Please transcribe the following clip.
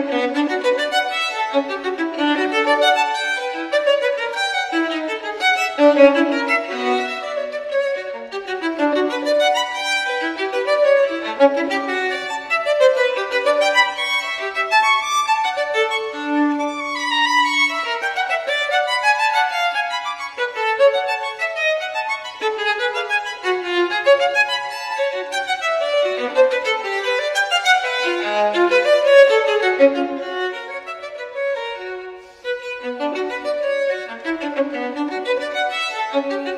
thank you Música